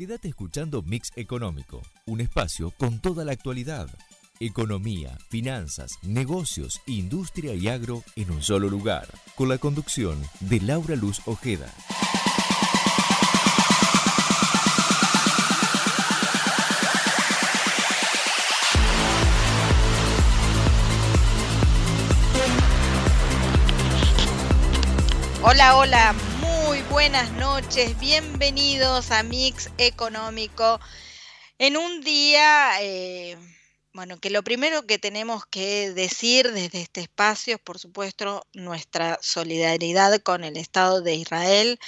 Quédate escuchando Mix Económico, un espacio con toda la actualidad. Economía, finanzas, negocios, industria y agro en un solo lugar, con la conducción de Laura Luz Ojeda. Hola, hola, buenas noches, bienvenidos a Mix Económico. En un día, eh, bueno, que lo primero que tenemos que decir desde este espacio es, por supuesto, nuestra solidaridad con el Estado de Israel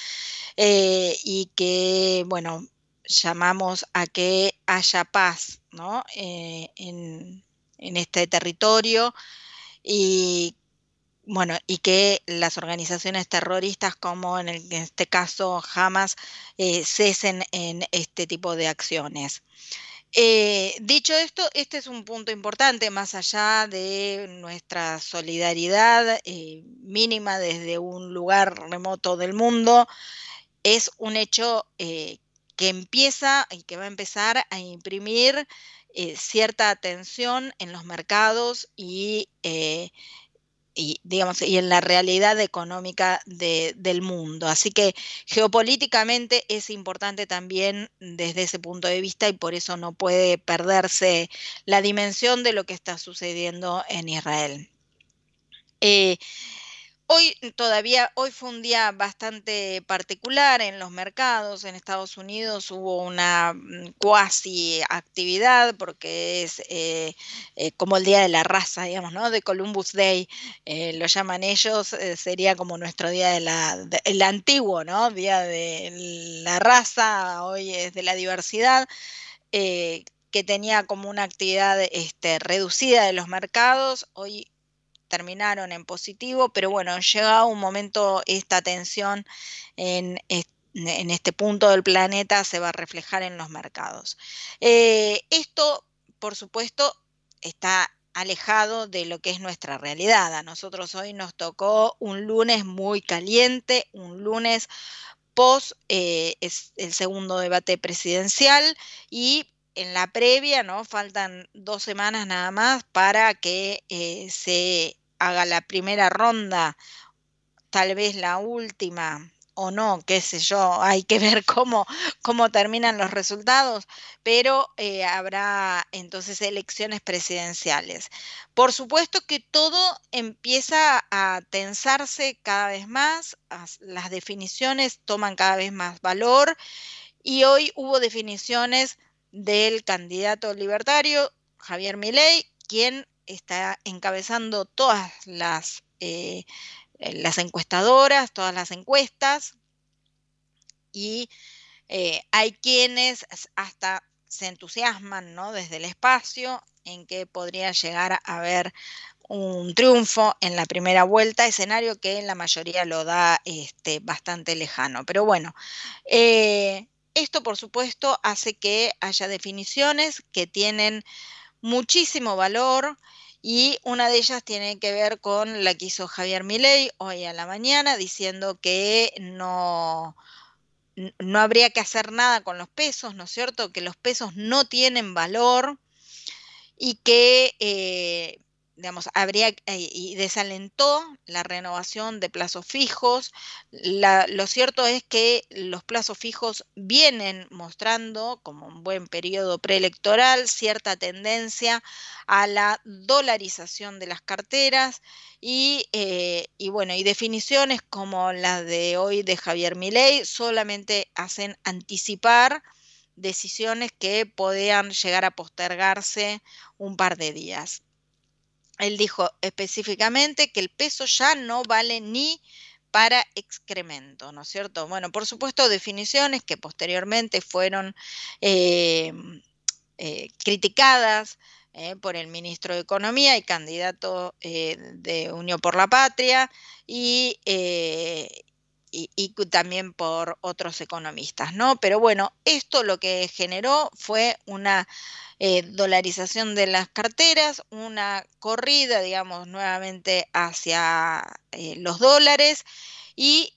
eh, y que, bueno, llamamos a que haya paz, ¿no? Eh, en, en este territorio y bueno, y que las organizaciones terroristas como en, este caso Hamas eh, cesen en este tipo de acciones. Eh, dicho esto, este es un punto importante, más allá de nuestra solidaridad eh, mínima desde un lugar remoto del mundo, es un hecho que empieza y que va a empezar a imprimir cierta atención en los mercados y y, digamos, y en la realidad económica del mundo. Así que geopolíticamente es importante también desde ese punto de vista y por eso no puede perderse la dimensión de lo que está sucediendo en Israel. Eh, Hoy todavía, hoy fue un día bastante particular en los mercados. En Estados Unidos hubo una mm, cuasi actividad porque es eh, eh, como el Día de la Raza, digamos, ¿no? De Columbus Day, eh, lo llaman ellos, sería como nuestro Día de la, el antiguo, ¿no? Día de la Raza, hoy es de la diversidad que tenía como una actividad este, reducida de los mercados, hoy terminaron en positivo, pero bueno, llega un momento esta tensión en, este punto del planeta se va a reflejar en los mercados. Eh, esto, por supuesto, está alejado de lo que es nuestra realidad. A nosotros hoy nos tocó un lunes muy caliente, un lunes post eh, es el segundo debate presidencial y en la previa, ¿no? Faltan dos semanas nada más para que eh, se haga la primera ronda, tal vez la última o no, qué sé yo, hay que ver cómo, cómo terminan los resultados, pero eh, habrá entonces elecciones presidenciales. Por supuesto que todo empieza a tensarse cada vez más, las definiciones toman cada vez más valor y hoy hubo definiciones del candidato libertario Javier Milei, quien está encabezando todas las, eh, las encuestadoras, todas las encuestas, y eh, hay quienes hasta se entusiasman ¿no? desde el espacio en que podría llegar a haber un triunfo en la primera vuelta, escenario que la mayoría lo da este, bastante lejano. Pero bueno, eh, esto por supuesto hace que haya definiciones que tienen muchísimo valor y una de ellas tiene que ver con la que hizo Javier Milei hoy a la mañana diciendo que no, no habría que hacer nada con los pesos, ¿no es cierto? Que los pesos no tienen valor y que eh, digamos, habría eh, y desalentó la renovación de plazos fijos. lo cierto es que los plazos fijos vienen mostrando, como un buen periodo preelectoral, cierta tendencia a la dolarización de las carteras y, eh, bueno, y definiciones como las de hoy de Javier Milei solamente hacen anticipar decisiones que podían llegar a postergarse un par de días él dijo específicamente que el peso ya no vale ni para excremento, ¿no es cierto? Bueno, por supuesto, definiciones que posteriormente fueron eh, eh, criticadas eh, por el ministro de Economía y candidato de Unión por la Patria y, y, también por otros economistas, ¿no? Pero bueno, esto lo que generó fue una eh, dolarización de las carteras, una corrida, digamos, nuevamente hacia eh, los dólares y,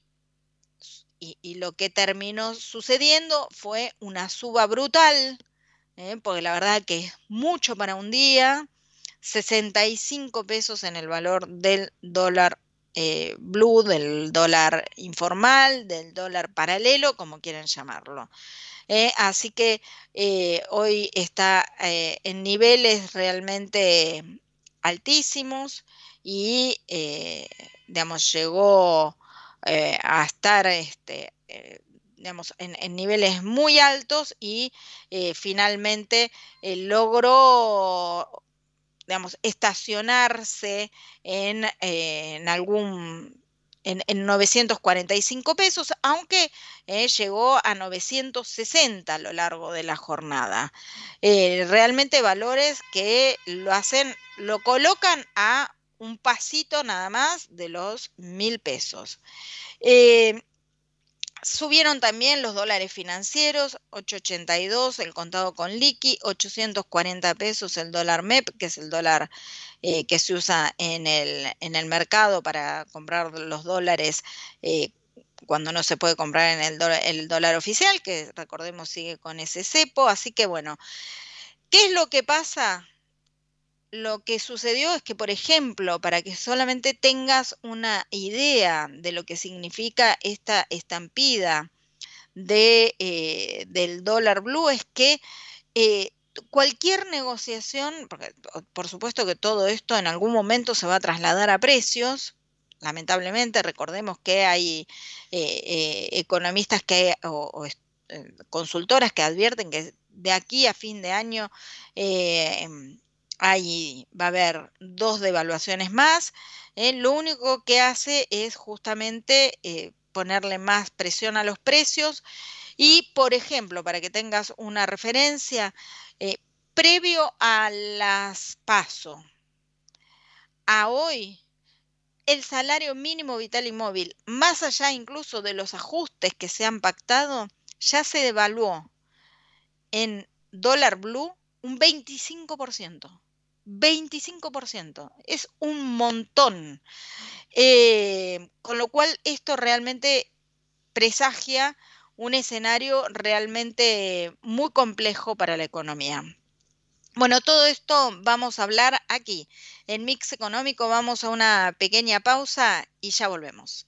lo que terminó sucediendo fue una suba brutal, ¿eh? porque la verdad que es mucho para un día, 65 pesos en el valor del dólar eh, blue, del dólar informal, del dólar paralelo, como quieran llamarlo. ¿eh? así que hoy está en niveles realmente altísimos y, digamos, llegó eh, a estar este, eh, digamos, en, niveles muy altos y eh, finalmente logró digamos, estacionarse en, en algún en, 945 pesos, aunque llegó a 960 a lo largo de la jornada. realmente valores que lo hacen, lo colocan a un pasito nada más de los mil pesos. Eh, subieron también los dólares financieros, 8.82 el contado con liqui, 840 pesos el dólar MEP, que es el dólar eh, que se usa en el, en el, mercado para comprar los dólares eh, cuando no se puede comprar en el el dólar oficial, que recordemos sigue con ese cepo. Así que bueno, ¿qué es lo que pasa? Lo que sucedió es que, por ejemplo, para que solamente tengas una idea de lo que significa esta estampida de, eh, del dólar blue, es que eh, cualquier negociación, porque por supuesto que todo esto en algún momento se va a trasladar a precios, lamentablemente recordemos que hay eh, economistas que, o, consultoras que advierten que de aquí a fin de año ahí va a haber dos devaluaciones más. ¿eh? lo único que hace es justamente eh, ponerle más presión a los precios. Y, por ejemplo, para que tengas una referencia, eh, previo a las PASO, a hoy, el salario mínimo vital y móvil, más allá incluso de los ajustes que se han pactado, ya se devaluó en dólar blue un 25%. 25%. Es un montón. Eh, con lo cual, esto realmente presagia un escenario realmente muy complejo para la economía. Bueno, todo esto vamos a hablar aquí. En Mix Económico vamos a una pequeña pausa y ya volvemos.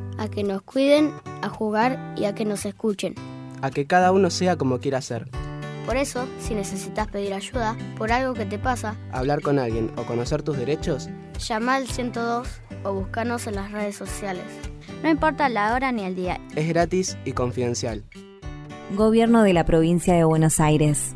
a que nos cuiden, a jugar y a que nos escuchen. A que cada uno sea como quiera ser. Por eso, si necesitas pedir ayuda por algo que te pasa, hablar con alguien o conocer tus derechos, llama al 102 o búscanos en las redes sociales. No importa la hora ni el día. Es gratis y confidencial. Gobierno de la provincia de Buenos Aires.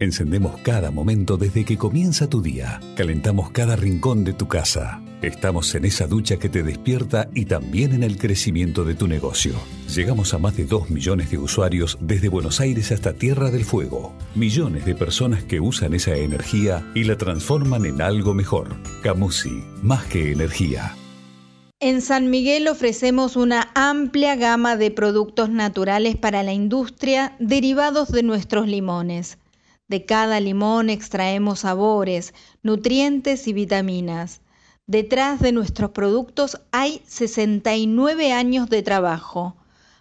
Encendemos cada momento desde que comienza tu día. Calentamos cada rincón de tu casa. Estamos en esa ducha que te despierta y también en el crecimiento de tu negocio. Llegamos a más de 2 millones de usuarios desde Buenos Aires hasta Tierra del Fuego. Millones de personas que usan esa energía y la transforman en algo mejor. Camusi, más que energía. En San Miguel ofrecemos una amplia gama de productos naturales para la industria derivados de nuestros limones. De cada limón extraemos sabores, nutrientes y vitaminas. Detrás de nuestros productos hay 69 años de trabajo.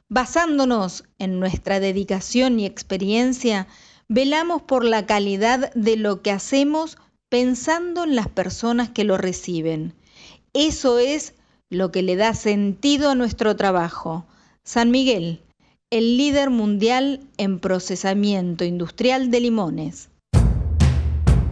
Basándonos en nuestra dedicación y experiencia, velamos por la calidad de lo que hacemos pensando en las personas que lo reciben. Eso es lo que le da sentido a nuestro trabajo. San Miguel, el líder mundial en procesamiento industrial de limones.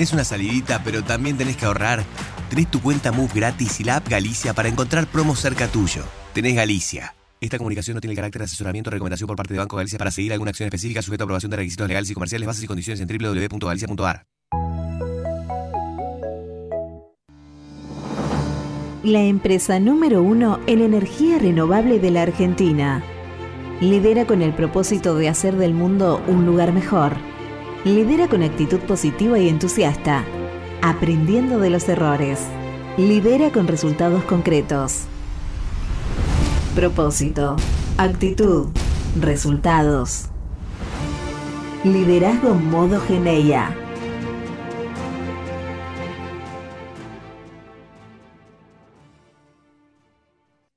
Tenés una salidita, pero también tenés que ahorrar. Tenés tu cuenta Move gratis y la app Galicia para encontrar promos cerca tuyo. Tenés Galicia. Esta comunicación no tiene el carácter de asesoramiento o recomendación por parte de Banco Galicia para seguir alguna acción específica sujeta a aprobación de requisitos legales y comerciales, bases y condiciones en www.galicia.ar. La empresa número uno en energía renovable de la Argentina. Lidera con el propósito de hacer del mundo un lugar mejor. Lidera con actitud positiva y entusiasta, aprendiendo de los errores. Lidera con resultados concretos. Propósito, actitud, resultados. Liderazgo modo Geneia.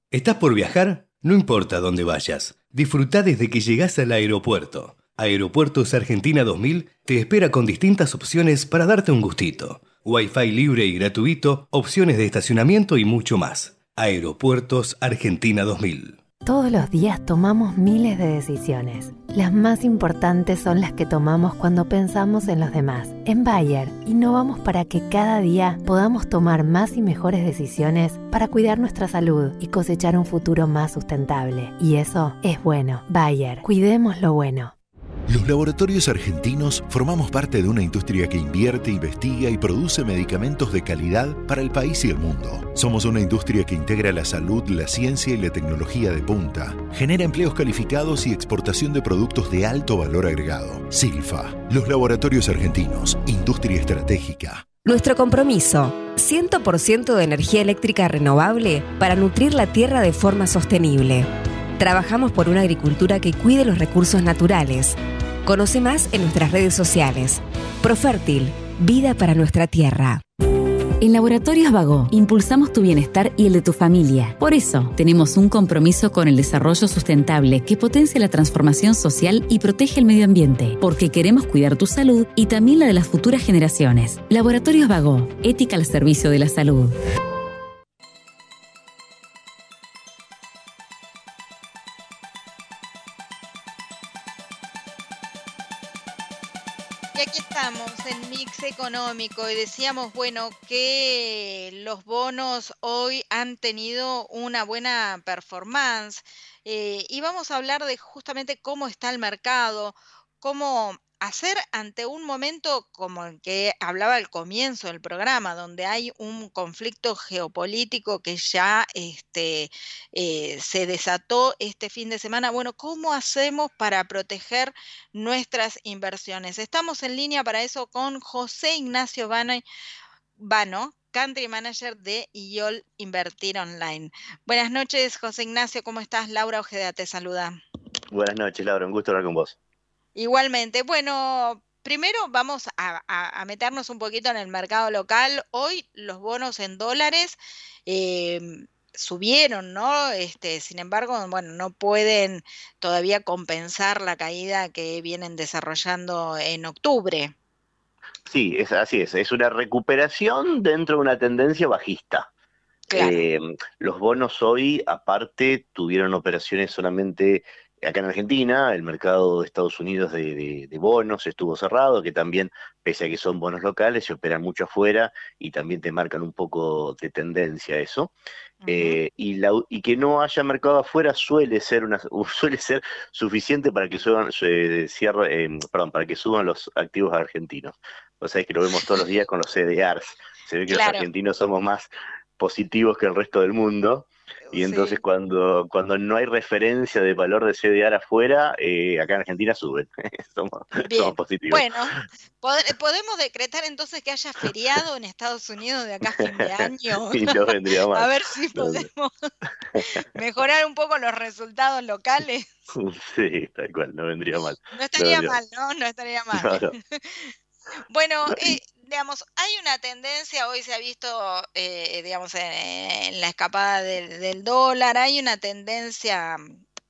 ¿Estás por viajar? No importa dónde vayas. Disfruta desde que llegas al aeropuerto. Aeropuertos Argentina 2000 te espera con distintas opciones para darte un gustito. Wi-Fi libre y gratuito, opciones de estacionamiento y mucho más. Aeropuertos Argentina 2000. Todos los días tomamos miles de decisiones. Las más importantes son las que tomamos cuando pensamos en los demás. En Bayer, innovamos para que cada día podamos tomar más y mejores decisiones para cuidar nuestra salud y cosechar un futuro más sustentable. Y eso es bueno. Bayer, cuidemos lo bueno. Los laboratorios argentinos formamos parte de una industria que invierte, investiga y produce medicamentos de calidad para el país y el mundo. Somos una industria que integra la salud, la ciencia y la tecnología de punta. Genera empleos calificados y exportación de productos de alto valor agregado. Silfa, los laboratorios argentinos, industria estratégica. Nuestro compromiso, 100% de energía eléctrica renovable para nutrir la tierra de forma sostenible. Trabajamos por una agricultura que cuide los recursos naturales. Conoce más en nuestras redes sociales. Profértil, vida para nuestra tierra. En Laboratorios Vago impulsamos tu bienestar y el de tu familia. Por eso, tenemos un compromiso con el desarrollo sustentable que potencia la transformación social y protege el medio ambiente, porque queremos cuidar tu salud y también la de las futuras generaciones. Laboratorios Vago, ética al servicio de la salud. Económico y decíamos, bueno, que los bonos hoy han tenido una buena performance eh, y vamos a hablar de justamente cómo está el mercado, cómo hacer ante un momento como el que hablaba al comienzo del programa, donde hay un conflicto geopolítico que ya este, eh, se desató este fin de semana. Bueno, ¿cómo hacemos para proteger nuestras inversiones? Estamos en línea para eso con José Ignacio Vano, Country Manager de IOL Invertir Online. Buenas noches, José Ignacio, ¿cómo estás? Laura Ojeda te saluda. Buenas noches, Laura, un gusto hablar con vos. Igualmente, bueno, primero vamos a, meternos un poquito en el mercado local. Hoy los bonos en dólares em, subieron, ¿no? Este, sin embargo, bueno, no pueden todavía compensar la caída que vienen desarrollando en octubre. Sí, es, así es. Es una recuperación dentro de una tendencia bajista. Em, los bonos hoy, aparte, tuvieron operaciones solamente acá en Argentina, el mercado de Estados Unidos de, bonos estuvo cerrado, que también, pese a que son bonos locales, se operan mucho afuera y también te marcan un poco de tendencia eso. Eh, y, y que no haya mercado afuera suele ser una suele ser suficiente para que suban eh, perdón, para que suban los activos argentinos. O sea, es que lo vemos todos los días con los CDRs. Se ve que los argentinos somos más positivos que el resto del mundo y entonces cuando, cuando no hay referencia de valor de CDR afuera, eh, acá en Argentina suben. somos, positivos. Bueno, podemos decretar entonces que haya feriado en Estados Unidos de acá a fin de año. no vendría mal. A ver si podemos mejorar un poco los resultados locales. Sí, tal cual, no vendría mal. No estaría mal, ¿no? No estaría mal. bueno, eh, digamos, hay una tendencia, hoy se ha visto, eh, digamos, en, la escapada del, dólar, hay una tendencia,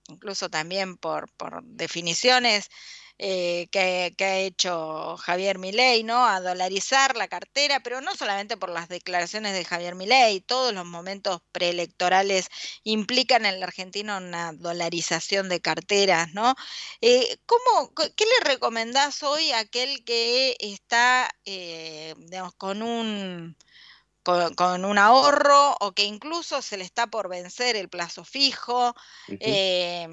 incluso también por, por definiciones, eh, que, ha hecho Javier Milei, ¿no? A dolarizar la cartera, pero no solamente por las declaraciones de Javier Milei, todos los momentos preelectorales implican en la Argentina una dolarización de carteras, ¿no? Eh, ¿cómo, ¿Qué le recomendás hoy a aquel que está, eh, digamos, con un... Con, un ahorro o que incluso se le está por vencer el plazo fijo. ¿qué,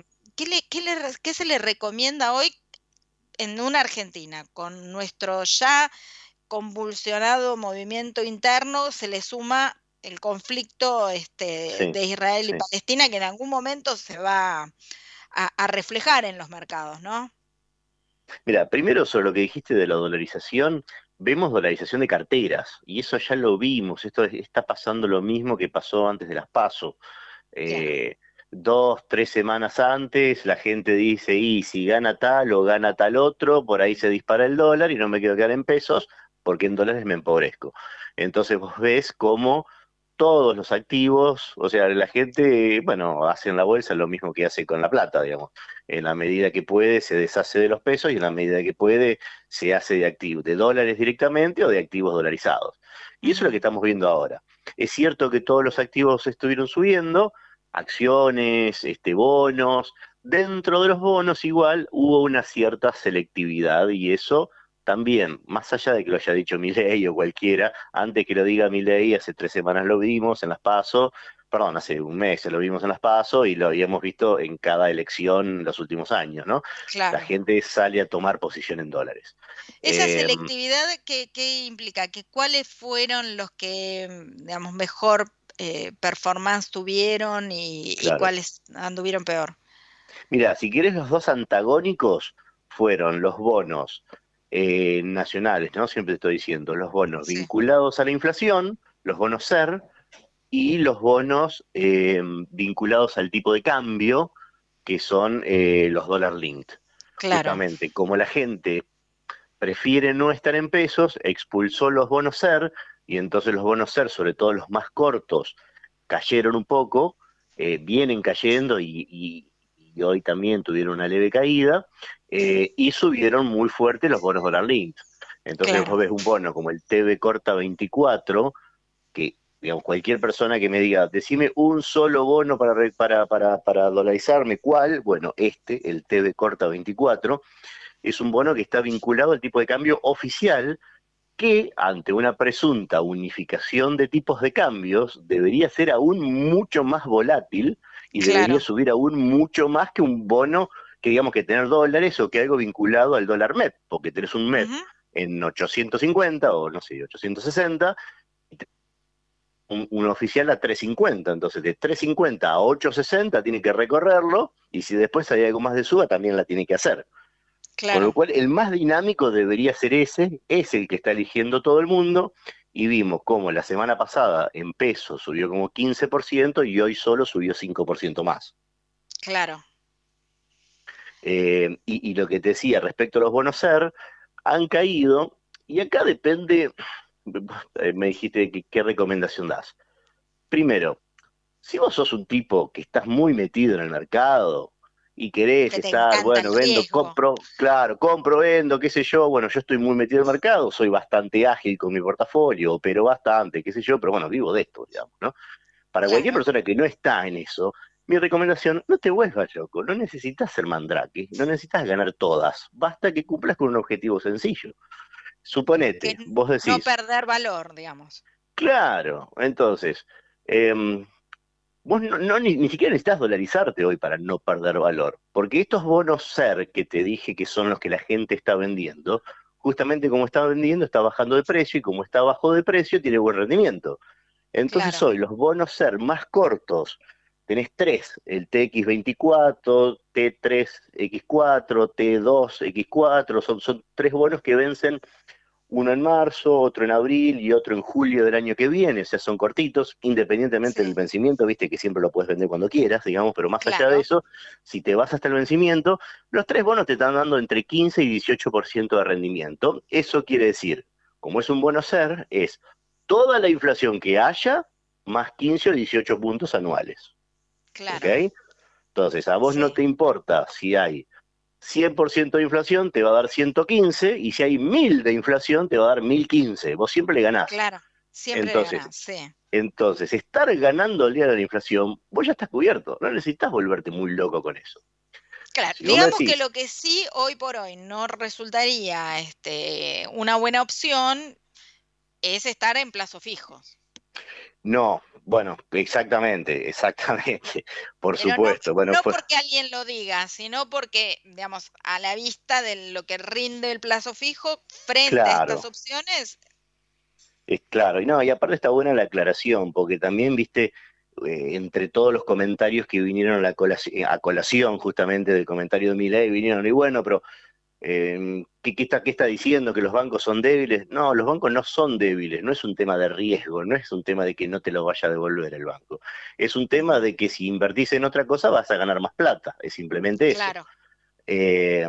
le, qué, le, ¿Qué se le recomienda hoy en una Argentina, con nuestro ya convulsionado movimiento interno, se le suma el conflicto este, de Israel y Palestina, que en algún momento se va a, reflejar en los mercados, ¿no? Mira, primero sobre lo que dijiste de la dolarización, vemos dolarización de carteras, y eso ya lo vimos, esto está pasando lo mismo que pasó antes de las PASO dos, tres semanas antes, la gente dice, y si gana tal o gana tal otro, por ahí se dispara el dólar y no me quiero quedar en pesos, porque en dólares me empobrezco. Entonces vos ves cómo todos los activos, o sea, la gente, bueno, hace en la bolsa lo mismo que hace con la plata, digamos. En la medida que puede se deshace de los pesos y en la medida que puede se hace de activos, de dólares directamente o de activos dolarizados. Y eso es lo que estamos viendo ahora. Es cierto que todos los activos estuvieron subiendo, acciones, este, bonos. Dentro de los bonos igual hubo una cierta selectividad y eso también, más allá de que lo haya dicho Milei o cualquiera, antes que lo diga Milei, hace tres semanas lo vimos en las PASO, perdón, hace un mes lo vimos en las PASO y lo habíamos visto en cada elección los últimos años, ¿no? La gente sale a tomar posición en dólares. Esa em, selectividad, ¿qué, ¿qué, implica? ¿Que ¿Cuáles fueron los que, digamos, mejor eh, performance tuvieron y, cuáles anduvieron peor. Mira, si quieres los dos antagónicos fueron los bonos eh, nacionales, ¿no? Siempre estoy diciendo, los bonos vinculados a la inflación, los bonos SER, y los bonos eh, vinculados al tipo de cambio, que son los dólar linked. Claro. Justamente, como la gente prefiere no estar en pesos, expulsó los bonos SER, y entonces los bonos SER, sobre todo los más cortos, cayeron un poco, eh, vienen cayendo y, hoy también tuvieron una leve caída, eh, y subieron muy fuerte los bonos dólar linked. Entonces vos ves un bono como el TV Corta 24, que digamos, cualquier persona que me diga, decime un solo bono para, para, para, para dolarizarme, ¿cuál? Bueno, este, el TV Corta 24, es un bono que está vinculado al tipo de cambio oficial que ante una presunta unificación de tipos de cambios debería ser aún mucho más volátil y debería subir aún mucho más que un bono que digamos que tener dólares o que algo vinculado al dólar MEP, porque tenés un MEP en 850 o no sé, 860, un, un, oficial a 350, entonces de 350 a 860 tiene que recorrerlo y si después hay algo más de suba también la tiene que hacer. Con lo cual, el más dinámico debería ser ese, es el que está eligiendo todo el mundo, y vimos cómo la semana pasada en peso subió como 15% y hoy solo subió 5% más. Claro. Eh, y, lo que te decía respecto a los bonos SER, han caído, y acá depende, eh, me dijiste qué recomendación das. Primero, si vos sos un tipo que estás muy metido en el mercado, y querés estar, bueno, vendo, compro, claro, compro, vendo, qué sé yo, bueno, yo estoy muy metido en el mercado, soy bastante ágil con mi portafolio, pero bastante, qué sé yo, pero bueno, vivo de esto, digamos, ¿no? Para cualquier persona que no está en eso, mi recomendación, no te vuelvas loco, no necesitas ser mandrake, no necesitas ganar todas, basta que cumplas con un objetivo sencillo. Suponete, vos decís... No perder valor, digamos. Claro, entonces, eh, vos no, ni, siquiera necesitas dolarizarte hoy para no perder valor, porque estos bonos SER que te dije que son los que la gente está vendiendo, justamente como está vendiendo, está bajando de precio y como está bajo de precio, tiene buen rendimiento. Entonces hoy los bonos SER más cortos, tenés tres, el TX24, T3X4, T2X4, son, son tres bonos que vencen uno en marzo, otro en abril y otro en julio del año que viene, o sea, son cortitos, independientemente del vencimiento, viste que siempre lo puedes vender cuando quieras, digamos, pero más allá de eso, si te vas hasta el vencimiento, los tres bonos te están dando entre 15 y 18% de rendimiento. Eso quiere decir, como es un bono ser, es toda la inflación que haya más 15 o 18 puntos anuales. Claro. Entonces, a vos no te importa si hay 100% de inflación, te va a dar 115, y si hay 1000 de inflación, te va a dar 1015. Vos siempre le ganás. Claro, siempre entonces, le ganás, sí. Entonces, estar ganando el día de la inflación, vos ya estás cubierto. No necesitas volverte muy loco con eso. Claro, digamos que lo que sí hoy por hoy no resultaría este, una buena opción es estar en plazo fijos. No, bueno, exactamente, exactamente, por supuesto. No, bueno, no porque alguien lo diga, sino porque, digamos, a la vista de lo que rinde el plazo fijo frente a estas opciones. Es claro, y no, y aparte está buena la aclaración, porque también, viste, eh, entre todos los comentarios que vinieron a, la colación, a colación justamente del comentario de Milei, vinieron, y bueno, pero eh, ¿qué, está, ¿qué está diciendo? ¿Que los bancos son débiles? No, los bancos no son débiles, no es un tema de riesgo, no es un tema de que no te lo vaya a devolver el banco. Es un tema de que si invertís en otra cosa vas a ganar más plata, es simplemente eso. Claro. Eh,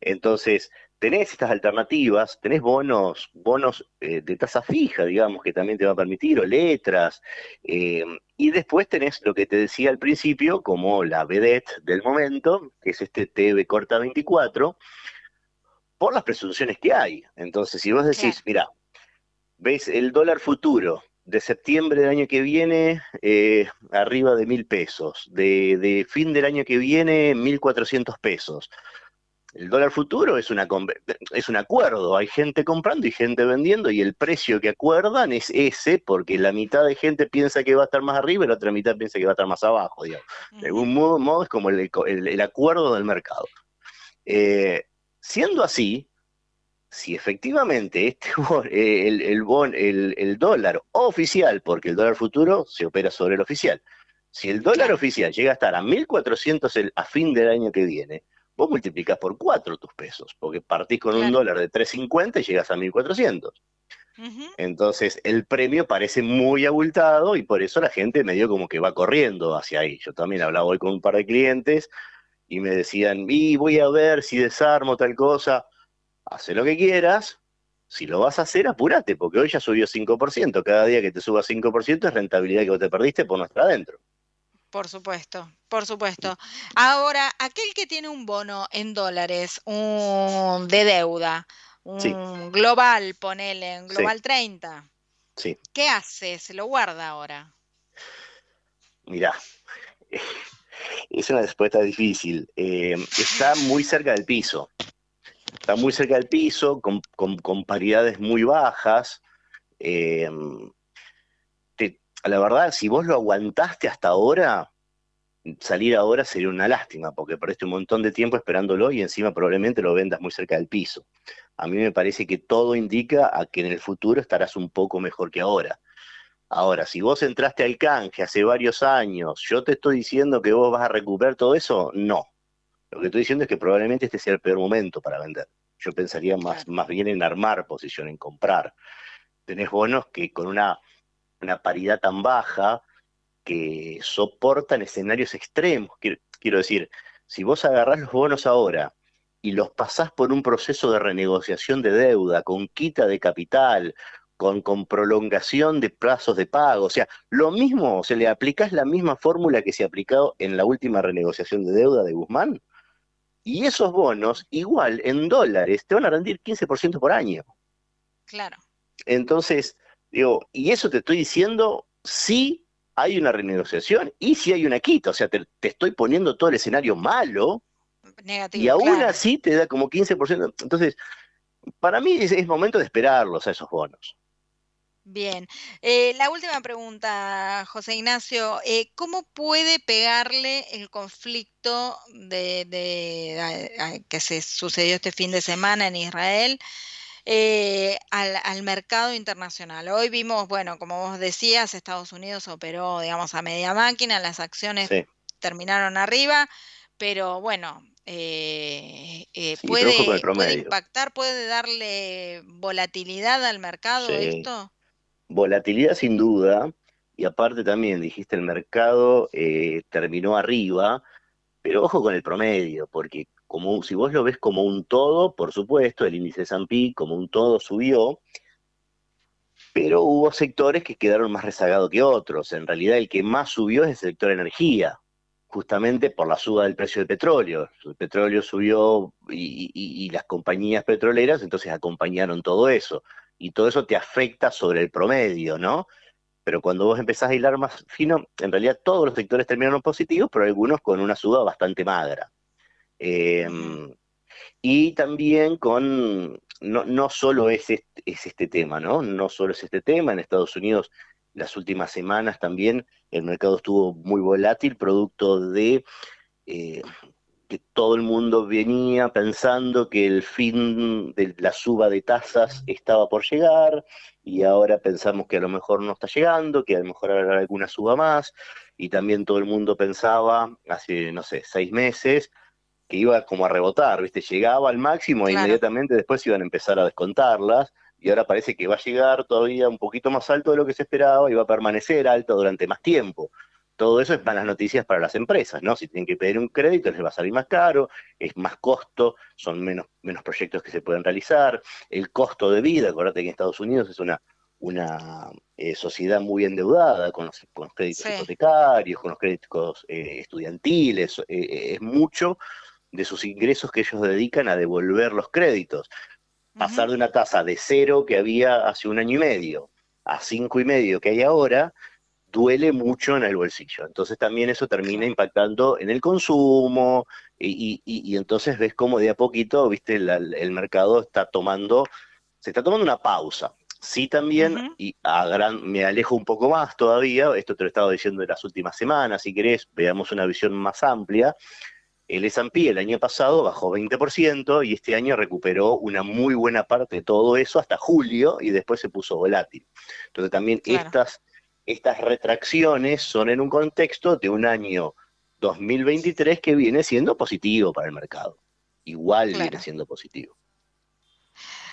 entonces, tenés estas alternativas, tenés bonos, bonos eh, de tasa fija, digamos, que también te va a permitir, o letras, eh, y después tenés lo que te decía al principio, como la vedette del momento, que es este TV Corta 24, por las presunciones que hay. Entonces, si vos decís, mira, ves el dólar futuro de septiembre del año que viene eh, arriba de mil pesos, de, de, fin del año que viene mil cuatrocientos pesos. El dólar futuro es, una, es un acuerdo, hay gente comprando y gente vendiendo y el precio que acuerdan es ese porque la mitad de gente piensa que va a estar más arriba y la otra mitad piensa que va a estar más abajo, digamos. De algún modo, modo es como el, el, el acuerdo del mercado. Eh, Siendo así, si efectivamente este el, el, bon, el, el, dólar oficial, porque el dólar futuro se opera sobre el oficial, si el dólar oficial llega a estar a 1.400 a fin del año que viene, vos multiplicás por 4 tus pesos, porque partís con claro. un dólar de 3.50 y llegas a 1.400. Uh -huh. Entonces el premio parece muy abultado y por eso la gente medio como que va corriendo hacia ahí. Yo también hablaba hoy con un par de clientes y me decían, y voy a ver si desarmo tal cosa. Hace lo que quieras, si lo vas a hacer, apúrate, porque hoy ya subió 5%. Cada día que te suba 5% es rentabilidad que vos te perdiste por no estar adentro. Por supuesto, por supuesto. Ahora, aquel que tiene un bono en dólares, un de deuda, un Sí. global, ponele, en Sí. global 30, Sí, ¿qué hace? ¿Se lo guarda ahora? mirá. Es una respuesta difícil. Eh, está muy cerca del piso. Está muy cerca del piso, con, paridades muy bajas. Eh, la verdad, si vos lo aguantaste hasta ahora, salir ahora sería una lástima, porque perdiste un montón de tiempo esperándolo y encima probablemente lo vendas muy cerca del piso. A mí me parece que todo indica a que en el futuro estarás un poco mejor que ahora. Ahora, si vos entraste al canje hace varios años, yo te estoy diciendo que vos vas a recuperar todo eso, no. Lo que estoy diciendo es que probablemente este sea el peor momento para vender. Yo pensaría más, más bien en armar posición, en comprar. Tenés bonos que con una, una paridad tan baja que soportan escenarios extremos. Quiero, quiero decir, si vos agarrás los bonos ahora y los pasás por un proceso de renegociación de deuda, con quita de capital, con, con prolongación de plazos de pago, o sea, lo mismo, se le aplicás la misma fórmula que se aplicado en la última renegociación de deuda de Guzmán, y esos bonos, igual en dólares, te van a rendir 15% por año. Claro. Entonces, digo, y eso te estoy diciendo si hay una renegociación y si hay una quita, o sea, te, te estoy poniendo todo el escenario malo Negativo. y aún claro. así te da como 15%. Entonces, para mí es, es momento de esperarlos a esos bonos. Bien. Eh, la última pregunta, José Ignacio. eh, ¿cómo puede pegarle el conflicto de, de- a- a- que se sucedió este fin de semana en Israel eh, al, al mercado internacional? Hoy vimos, bueno, como vos decías, Estados Unidos operó, digamos, a media máquina, las acciones Sí. terminaron arriba, pero bueno, eh, eh, Sí, puede, impactar, puede darle volatilidad al mercado Sí. esto. Volatilidad sin duda, y aparte también dijiste el mercado eh, terminó arriba, pero ojo con el promedio, porque como si vos lo ves como un todo, por supuesto, el índice S&P como un todo subió, pero hubo sectores que quedaron más rezagados que otros. En realidad el que más subió es el sector energía, justamente por la suba del precio del petróleo. El petróleo subió y, las compañías petroleras entonces acompañaron todo eso. Y todo eso te afecta sobre el promedio, ¿no? Pero cuando vos empezás a hilar más fino, en realidad todos los sectores terminaron positivos, pero algunos con una suba bastante magra. Em, y también con, no, no solo es este, es este tema, ¿no? No solo es este tema, en Estados Unidos las últimas semanas también el mercado estuvo muy volátil, producto de eh, que todo el mundo venía pensando que el fin de la suba de tasas estaba por llegar y ahora pensamos que a lo mejor no está llegando, que a lo mejor habrá alguna suba más y también todo el mundo pensaba hace, no sé, seis meses que iba como a rebotar, ¿viste? Llegaba al máximo e inmediatamente después iban a empezar a descontarlas y ahora parece que va a llegar todavía un poquito más alto de lo que se esperaba y va a permanecer alto durante más tiempo. Todo eso es malas noticias para las empresas, ¿no? Si tienen que pedir un crédito les va a salir más caro, es más costo, son menos, menos proyectos que se pueden realizar, el costo de vida, acuérdate que en Estados Unidos es una, una eh, sociedad muy endeudada con los, con créditos hipotecarios, con los créditos eh, estudiantiles, eh, es mucho de sus ingresos que ellos dedican a devolver los créditos. Pasar de una tasa de cero que había hace un año y medio a cinco y medio que hay ahora, duele mucho en el bolsillo. Entonces también eso termina impactando en el consumo y, entonces ves cómo de a poquito, viste, el mercado está tomando, se está tomando una pausa. Sí también, y a gran, me alejo un poco más todavía, esto te lo he estado diciendo en las últimas semanas, si querés, veamos una visión más amplia, el S&P el año pasado bajó 20% y este año recuperó una muy buena parte de todo eso hasta julio y después se puso volátil. Entonces también estas, estas retracciones son en un contexto de un año 2023 que viene siendo positivo para el mercado. Igual viene siendo positivo.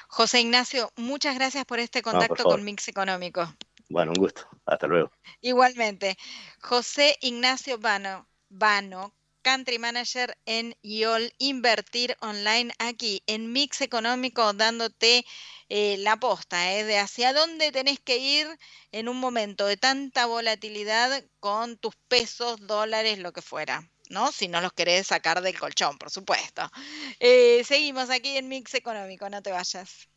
José Ignacio, muchas gracias por este contacto con Mix Económico. Bueno, un gusto. Hasta luego. Igualmente. José Ignacio Vano, Vano Country Manager en YOL, invertir online aquí en Mix Económico, dándote eh, la posta eh, de hacia dónde tenés que ir en un momento de tanta volatilidad con tus pesos, dólares, lo que fuera. ¿no? Si no los querés sacar del colchón, por supuesto. Eh, seguimos aquí en Mix Económico, no te vayas.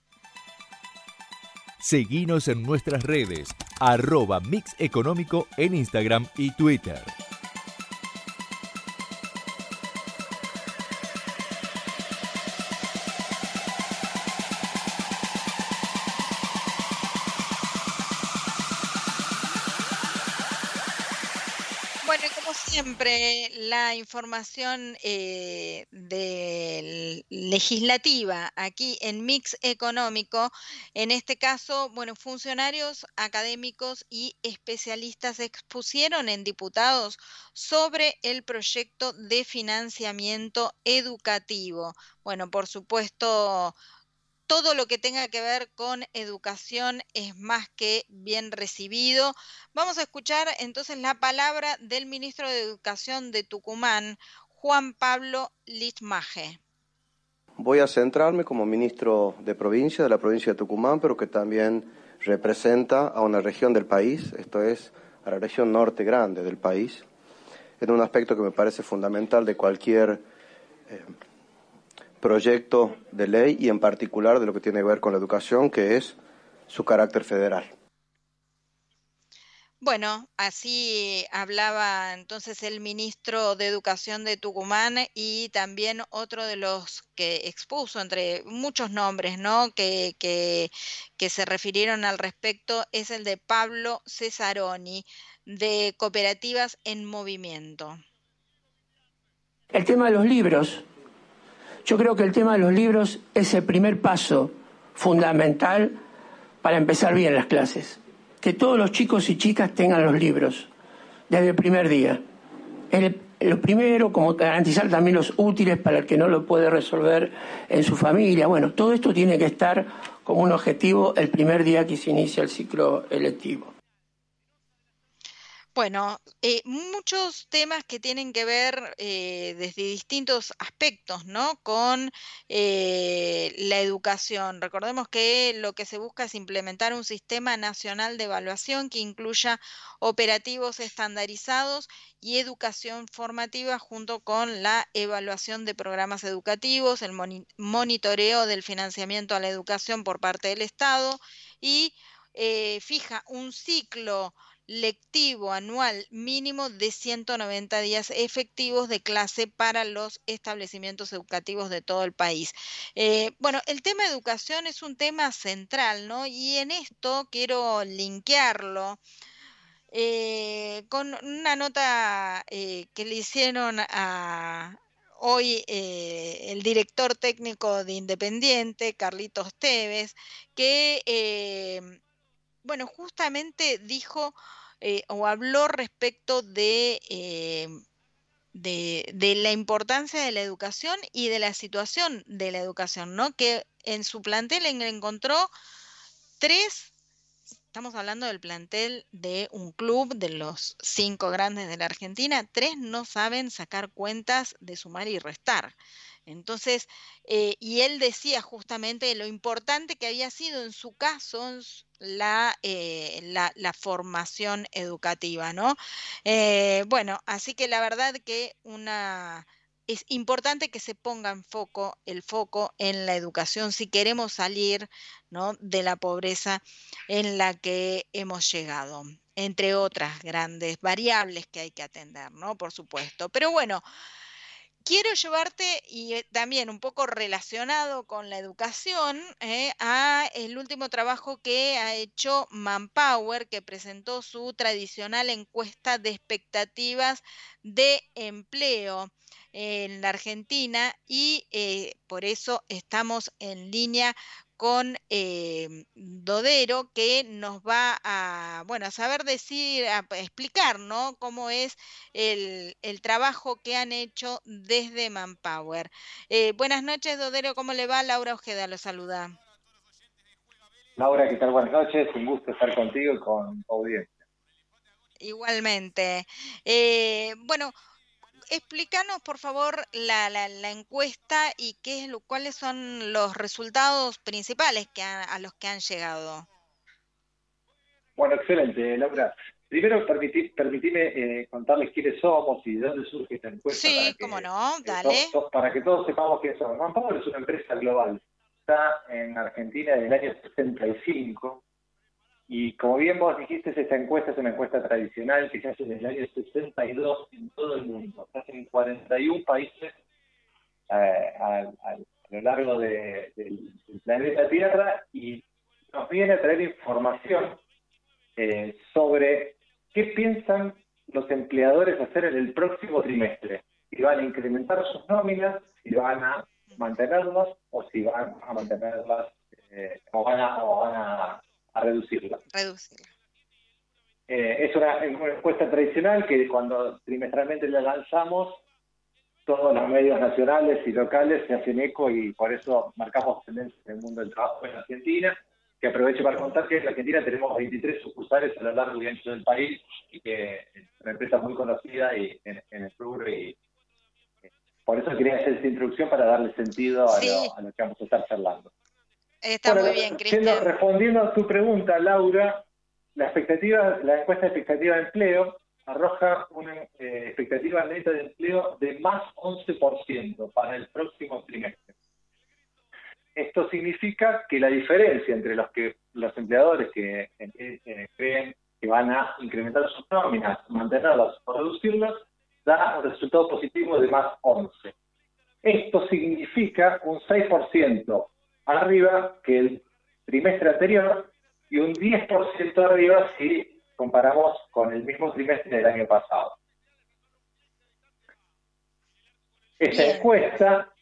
Seguinos en nuestras redes, arroba Mix Económico en Instagram y Twitter. La información eh, legislativa aquí en Mix Económico. En este caso, bueno, funcionarios académicos y especialistas expusieron en diputados sobre el proyecto de financiamiento educativo. Bueno, por supuesto, todo lo que tenga que ver con educación es más que bien recibido. Vamos a escuchar entonces la palabra del ministro de Educación de Tucumán, Juan Pablo Litmaje. Voy a centrarme como ministro de provincia, de la provincia de Tucumán, pero que también representa a una región del país, esto es, a la región norte grande del país, en un aspecto que me parece fundamental de cualquier eh, proyecto de ley y en particular de lo que tiene que ver con la educación, que es su carácter federal. Bueno, así hablaba entonces el ministro de Educación de Tucumán y también otro de los que expuso, entre muchos nombres, ¿no? Que, que, que se refirieron al respecto, es el de Pablo Cesaroni, de Cooperativas en Movimiento. El tema de los libros, yo creo que el tema de los libros es el primer paso fundamental para empezar bien las clases. Que todos los chicos y chicas tengan los libros desde el primer día. lo primero, como garantizar también los útiles para el que no lo puede resolver en su familia. Bueno, todo esto tiene que estar como un objetivo el primer día que se inicia el ciclo electivo. Bueno, eh, muchos temas que tienen que ver eh, desde distintos aspectos, ¿no? Con eh, la educación. Recordemos que lo que se busca es implementar un sistema nacional de evaluación que incluya operativos estandarizados y educación formativa junto con la evaluación de programas educativos, el monitoreo del financiamiento a la educación por parte del Estado y fija un ciclo lectivo anual mínimo de 190 días efectivos de clase para los establecimientos educativos de todo el país. Eh, bueno, el tema educación es un tema central, ¿no? Y en esto quiero linkearlo. Eh, con una nota eh, que le hicieron a, hoy el director técnico de Independiente, Carlitos Teves, que, bueno, justamente dijo eh, o habló respecto eh, de, de, la importancia de la educación y de la situación de la educación, ¿no? Que en su plantel encontró tres, estamos hablando del plantel de un club de los cinco grandes de la Argentina, tres no saben sacar cuentas de sumar y restar. Entonces, eh, y él decía justamente lo importante que había sido en su caso la, eh, la, formación educativa, ¿no? Eh, bueno, así que la verdad que una es importante que se ponga en foco el foco en la educación si queremos salir ¿no? de la pobreza en la que hemos llegado, entre otras grandes variables que hay que atender, ¿no? Por supuesto. Pero bueno, quiero llevarte, y eh, también un poco relacionado con la educación, eh, a el último trabajo que ha hecho Manpower, que presentó su tradicional encuesta de expectativas de empleo en la Argentina y eh, por eso estamos en línea con eh, Dodero, que nos va a, bueno, a saber decir, a explicar, ¿no? Cómo es el, trabajo que han hecho desde Manpower. Eh, buenas noches, Dodero, ¿cómo le va? Laura Ojeda lo saluda. Laura, ¿qué tal? Buenas noches, un gusto estar contigo y con audiencia. Igualmente. Eh, bueno, explícanos, por favor, la, la, encuesta y qué es lo, cuáles son los resultados principales que a los que han llegado. Bueno, excelente, Laura. Primero, permití, permitime eh, contarles quiénes somos y de dónde surge esta encuesta. Sí, cómo no, dale. para que todos sepamos quiénes somos. Manpower es una empresa global. Está en Argentina desde el año 65 y como bien vos dijiste, esta encuesta es una encuesta tradicional que se hace desde el año 62 en todo el mundo. Se hace en 41 países eh, a, lo largo del planeta Tierra y nos viene a traer información eh, sobre qué piensan los empleadores hacer en el próximo trimestre. Si van a incrementar sus nóminas, si van a mantenerlas o si van a mantenerlas eh, o van a a reducirla. Eh, es una, encuesta tradicional que cuando trimestralmente la lanzamos, todos los medios nacionales y locales se hacen eco y por eso marcamos tendencia en el mundo del trabajo en Argentina. Que aprovecho para contar que en Argentina tenemos 23 sucursales a lo largo y ancho del país y que es una empresa muy conocida y en, el rubro y eh, por eso quería hacer esta introducción para darle sentido a, lo, que vamos a estar charlando. Está muy bien, Cristian. Respondiendo a tu pregunta, Laura, la expectativa, la encuesta de expectativa de empleo arroja una eh, expectativa neta de empleo de más 11% para el próximo trimestre. Esto significa que la diferencia entre los que los empleadores que eh, creen que van a incrementar sus nóminas, mantenerlas o reducirlas, da un resultado positivo de más 11. Esto significa un 6% arriba que el trimestre anterior y un 10% arriba si comparamos con el mismo trimestre del año pasado. Esta encuesta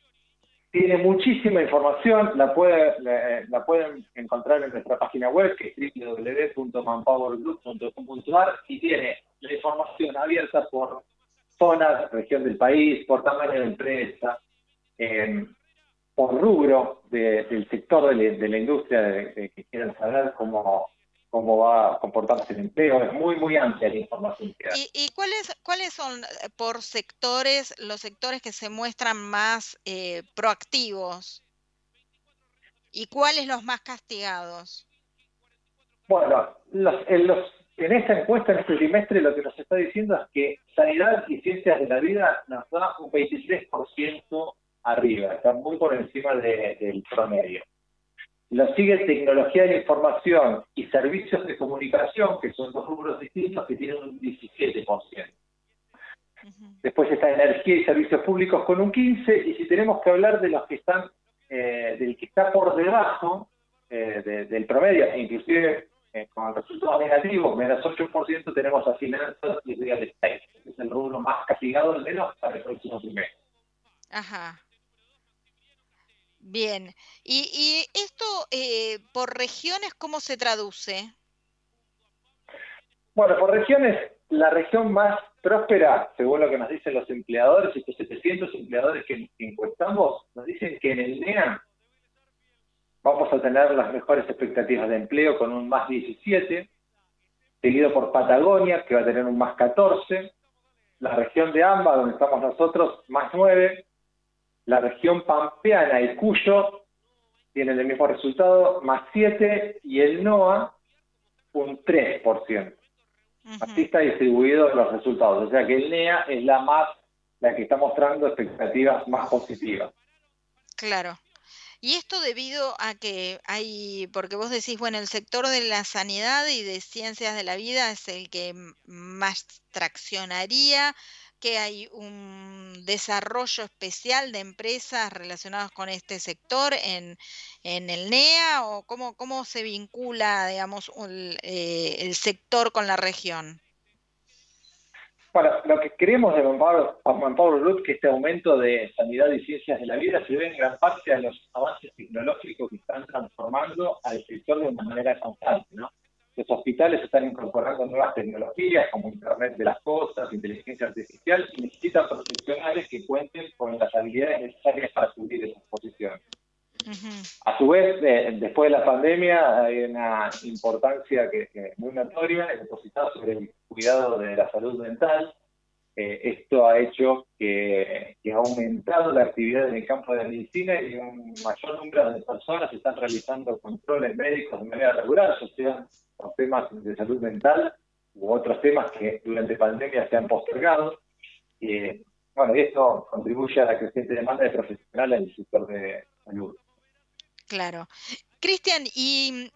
tiene muchísima información, la, la, pueden encontrar en nuestra página web que es www.manpowergroup.com.ar y tiene la información abierta por zona, región del país, por tamaño de empresa, por rubro del sector de, la industria que quieran saber cómo, cómo va comportándose el empleo, es muy, muy amplia la información que hay. ¿Y, cuáles, cuáles son eh, por sectores los sectores que se muestran más eh, proactivos? ¿Y cuáles los más castigados? Bueno, en, los, en esta encuesta, en este trimestre, lo que nos está diciendo es que sanidad y ciencias de la vida nos da un 23% arriba, está muy por encima del promedio. Lo sigue tecnología de información y servicios de comunicación, que son dos rubros distintos que tienen un 17%. Después está energía y servicios públicos con un 15%, y si tenemos que hablar de los que están, eh, del que está por debajo eh, del promedio, inclusive eh, con resultados negativos, menos 8%, tenemos a finanzas y real estate, que es el rubro más castigado, al menos para el próximo trimestre. Ajá. Bien, y, esto eh, por regiones, ¿cómo se traduce? Bueno, por regiones, la región más próspera, según lo que nos dicen los empleadores, estos 700 empleadores que encuestamos, nos dicen que en el NEA vamos a tener las mejores expectativas de empleo con un más 17, seguido por Patagonia, que va a tener un más 14, la región de AMBA, donde estamos nosotros, más 9, la región pampeana y Cuyo tienen el mismo resultado, más 7, y el NOA un 3%. Así está distribuido los resultados. O sea que el NEA es la más, la que está mostrando expectativas más positivas. Claro. Y esto debido a que hay, porque vos decís, bueno, el sector de la sanidad y de ciencias de la vida es el que más traccionaría, que hay un desarrollo especial de empresas relacionadas con este sector en, en el NEA o cómo, cómo se vincula, digamos, eh, el sector con la región? Bueno, lo que creemos de Juan Pablo, Juan Pablo que este aumento de sanidad y ciencias de la vida se debe en gran parte a los avances tecnológicos que están transformando al sector de una manera constante, ¿no? Los hospitales están incorporando nuevas tecnologías como Internet de las Cosas, inteligencia artificial y necesitan profesionales que cuenten con las habilidades necesarias para cubrir esas posiciones. A su vez, después de la pandemia, hay una importancia que, es muy notoria depositada sobre el cuidado de la salud mental. Eh, esto ha hecho que, que, ha aumentado la actividad en el campo de la medicina y un mayor número de personas están realizando controles médicos de manera regular, ya sean los temas de salud mental u otros temas que durante pandemia se han postergado. Y bueno, esto contribuye a la creciente demanda de profesionales en el sector de salud. Claro. Cristian, y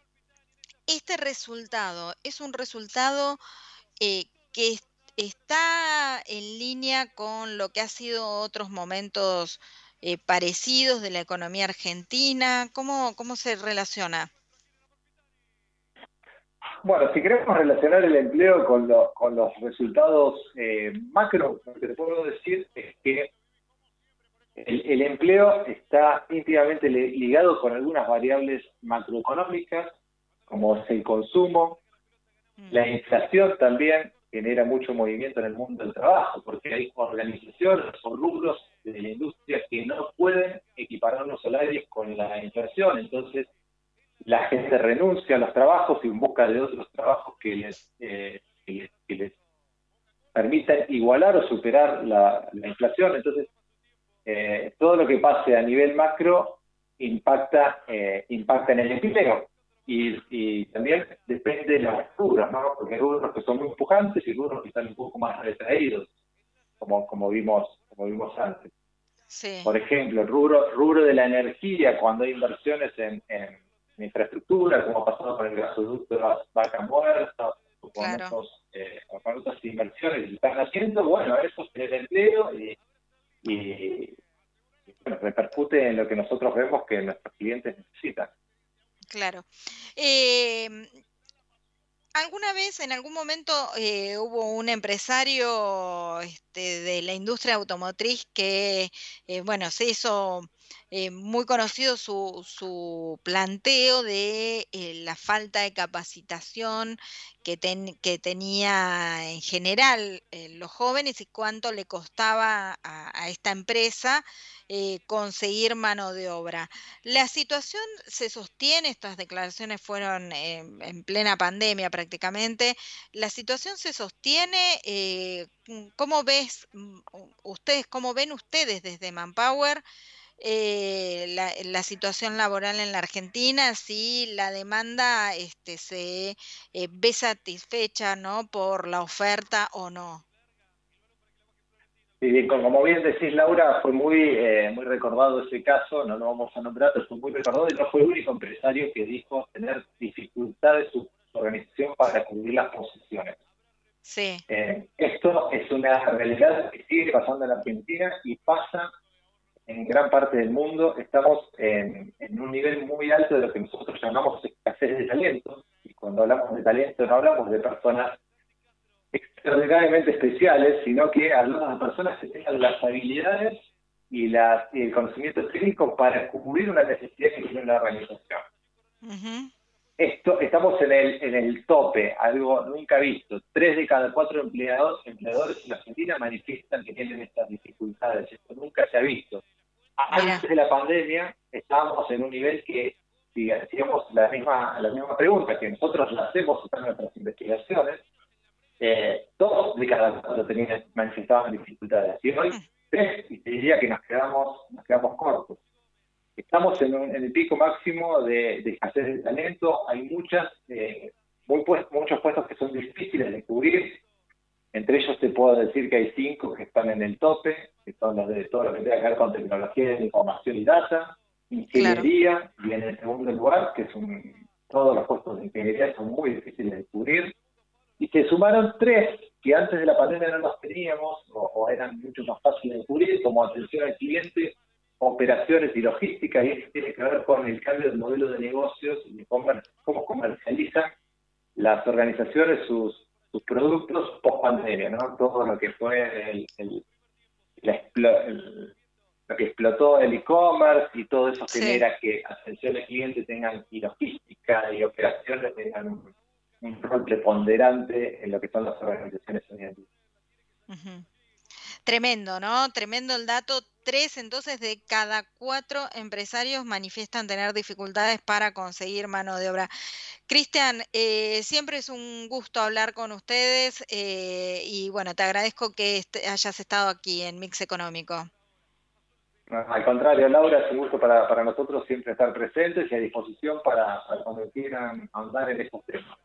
este resultado es un resultado eh, que está en línea con lo que ha sido otros momentos eh, parecidos de la economía argentina. ¿Cómo, cómo se relaciona? Bueno, si queremos relacionar el empleo con, con los resultados eh, macro, lo que te puedo decir es que el, empleo está íntimamente ligado con algunas variables macroeconómicas, como es el consumo, mm. la inflación también genera mucho movimiento en el mundo del trabajo, porque hay organizaciones o rubros de la industria que no pueden equiparar los salarios con la inflación, entonces la gente renuncia a los trabajos y busca de otros trabajos que les, eh, que les, permitan igualar o superar la, inflación. Entonces, eh, todo lo que pase a nivel macro impacta, eh, impacta en el empleo. Y, también depende de las rubros, ¿no? Porque hay rubros que son muy empujantes y rubros que están un poco más retraídos, como, como, vimos, como vimos antes. Por ejemplo, el rubro, rubro de la energía, cuando hay inversiones en infraestructura, como ha pasado con el gasoducto de Vaca Muerta, o con, eh, otras inversiones que están haciendo, bueno, eso genera empleo y, y, repercute en lo que nosotros vemos que nuestros clientes necesitan. Claro. Eh, ¿Alguna vez, en algún momento, eh, hubo un empresario este, de la industria automotriz que, bueno, se hizo eh, muy conocido su, su planteo de eh, la falta de capacitación que, que tenía en general eh, los jóvenes y cuánto le costaba a, esta empresa conseguir mano de obra. La situación se sostiene, estas declaraciones fueron en plena pandemia prácticamente, la situación se sostiene, ¿cómo ves mm, ustedes, cómo ven ustedes desde Manpower? Eh, la, la, situación laboral en la Argentina, si la demanda este, se eh, ve satisfecha ¿no? por la oferta o no. Sí, como bien decís, Laura, fue muy, eh, muy recordado ese caso, no lo vamos a nombrar, pero fue muy recordado y no fue el único empresario que dijo tener dificultades su organización para cubrir las posiciones. Sí. Eh, esto es una realidad que sigue pasando en la Argentina y pasa en gran parte del mundo estamos en, un nivel muy alto de lo que nosotros llamamos escasez de talento. Y cuando hablamos de talento no hablamos de personas extraordinariamente especiales, sino que hablamos de personas que tengan las habilidades y, las, el conocimiento técnico para cubrir una necesidad que tiene la organización. Esto, estamos en el, en el tope, algo nunca visto. Tres de cada cuatro empleados, empleadores en Argentina manifiestan que tienen estas dificultades. Esto nunca se ha visto antes de la pandemia estábamos en un nivel que, si hacíamos la misma, la misma pregunta que nosotros la hacemos en nuestras investigaciones, eh, todos de cada cuatro tenían, manifestaban dificultades. Y hoy tres, y te diría que nos quedamos, nos quedamos cortos. Estamos en, en el pico máximo de, de, escasez de talento, hay muchas, eh, muy muchos puestos que son difíciles de cubrir, entre ellos te puedo decir que hay cinco que están en el tope, que son los de todo lo que tenga que ver con tecnología de información y data, ingeniería, y en el segundo lugar, que son todos los puestos de ingeniería son muy difíciles de cubrir, y se sumaron tres que antes de la pandemia no los teníamos o, eran mucho más fáciles de cubrir, como atención al cliente, operaciones y logística, y eso tiene que ver con el cambio del modelo de negocios y cómo comercializan las organizaciones sus sus productos post pandemia, ¿no? Todo lo que fue el, el, lo que explotó el e-commerce y todo eso genera que atención al cliente tengan y logística y operaciones tengan un, rol preponderante en lo que son las organizaciones hoy en Tremendo, ¿no? Tremendo el dato. Tres entonces de cada cuatro empresarios manifiestan tener dificultades para conseguir mano de obra. Cristian, eh, siempre es un gusto hablar con ustedes eh, y bueno, te agradezco que hayas estado aquí en Mix Económico. Al contrario, Laura, es un gusto para, para nosotros siempre estar presentes y a disposición para, para cuando quieran ahondar en estos temas.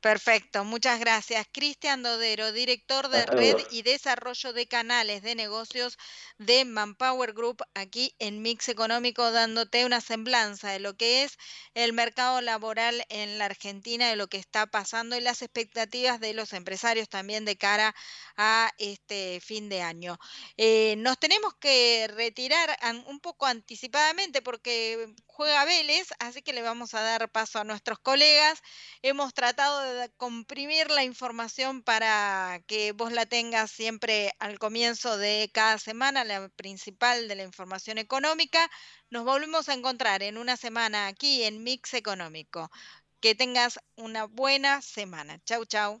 Perfecto, muchas gracias. Cristian Dodero, director de Red y Desarrollo de Canales de Negocios de Manpower Group, aquí en Mix Económico, dándote una semblanza de lo que es el mercado laboral en la Argentina, de lo que está pasando y las expectativas de los empresarios también de cara a este fin de año. Eh, nos tenemos que retirar un poco anticipadamente porque juega Vélez, así que le vamos a dar paso a nuestros colegas. Hemos tratado de comprimir la información para que vos la tengas siempre al comienzo de cada semana, la principal de la información económica. Nos volvemos a encontrar en una semana aquí en Mix Económico. Que tengas una buena semana. Chau, chau.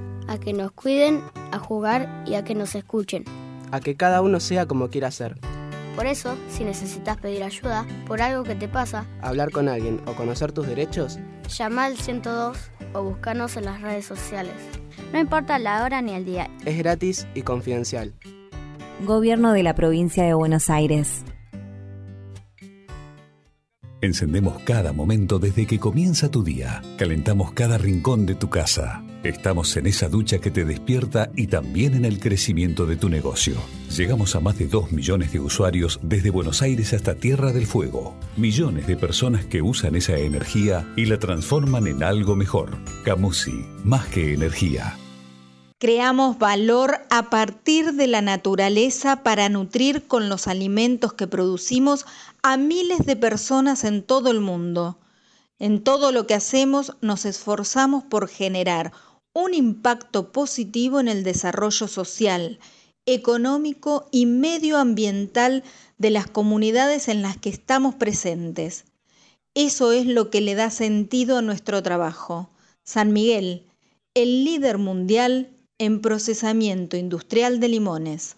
a que nos cuiden, a jugar y a que nos escuchen. A que cada uno sea como quiera ser. Por eso, si necesitas pedir ayuda por algo que te pasa, hablar con alguien o conocer tus derechos, llama al 102 o búscanos en las redes sociales. No importa la hora ni el día. Es gratis y confidencial. Gobierno de la provincia de Buenos Aires. Encendemos cada momento desde que comienza tu día. Calentamos cada rincón de tu casa. Estamos en esa ducha que te despierta y también en el crecimiento de tu negocio. Llegamos a más de 2 millones de usuarios desde Buenos Aires hasta Tierra del Fuego. Millones de personas que usan esa energía y la transforman en algo mejor. Camusi, más que energía. Creamos valor a partir de la naturaleza para nutrir con los alimentos que producimos a miles de personas en todo el mundo. En todo lo que hacemos nos esforzamos por generar un impacto positivo en el desarrollo social, económico y medioambiental de las comunidades en las que estamos presentes. Eso es lo que le da sentido a nuestro trabajo. San Miguel, el líder mundial en procesamiento industrial de limones.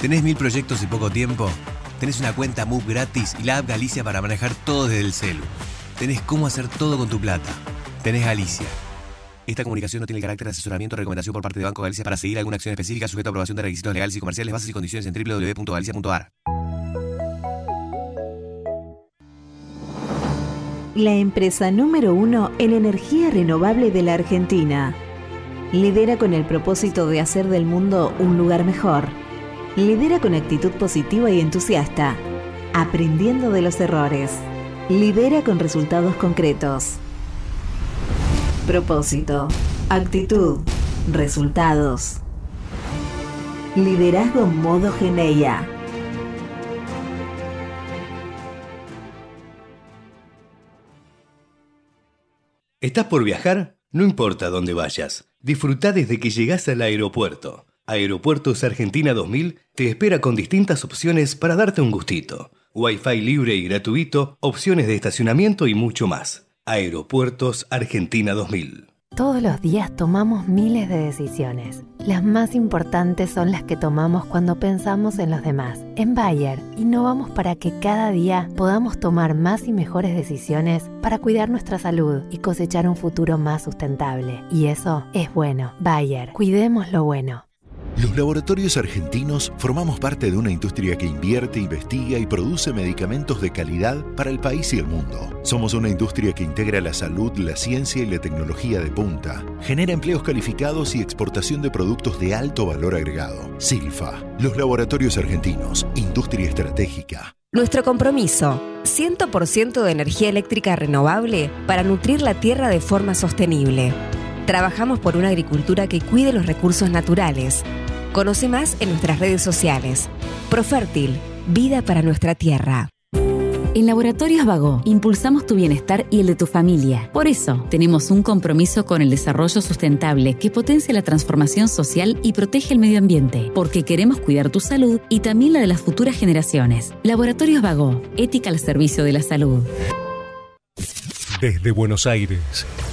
¿Tenés mil proyectos y poco tiempo? Tenés una cuenta Move gratis y la app Galicia para manejar todo desde el celu. Tenés cómo hacer todo con tu plata. Tenés Galicia. Esta comunicación no tiene el carácter de asesoramiento o recomendación por parte de Banco Galicia para seguir alguna acción específica sujeta a aprobación de requisitos legales y comerciales, bases y condiciones en www.galicia.ar. La empresa número uno en energía renovable de la Argentina. Lidera con el propósito de hacer del mundo un lugar mejor. Lidera con actitud positiva y entusiasta, aprendiendo de los errores. Lidera con resultados concretos. Propósito, actitud, resultados. Liderazgo modo Geneia. ¿Estás por viajar? No importa dónde vayas. Disfruta desde que llegas al aeropuerto. Aeropuertos Argentina 2000 te espera con distintas opciones para darte un gustito. Wi-Fi libre y gratuito, opciones de estacionamiento y mucho más. Aeropuertos Argentina 2000. Todos los días tomamos miles de decisiones. Las más importantes son las que tomamos cuando pensamos en los demás. En Bayer, innovamos para que cada día podamos tomar más y mejores decisiones para cuidar nuestra salud y cosechar un futuro más sustentable. Y eso es bueno. Bayer, cuidemos lo bueno. Los laboratorios argentinos formamos parte de una industria que invierte, investiga y produce medicamentos de calidad para el país y el mundo. Somos una industria que integra la salud, la ciencia y la tecnología de punta. Genera empleos calificados y exportación de productos de alto valor agregado. Silfa, los laboratorios argentinos, industria estratégica. Nuestro compromiso, 100% de energía eléctrica renovable para nutrir la tierra de forma sostenible. Trabajamos por una agricultura que cuide los recursos naturales. Conoce más en nuestras redes sociales. Profértil, vida para nuestra tierra. En Laboratorios Vago impulsamos tu bienestar y el de tu familia. Por eso, tenemos un compromiso con el desarrollo sustentable que potencia la transformación social y protege el medio ambiente, porque queremos cuidar tu salud y también la de las futuras generaciones. Laboratorios Vago, ética al servicio de la salud. Desde Buenos Aires,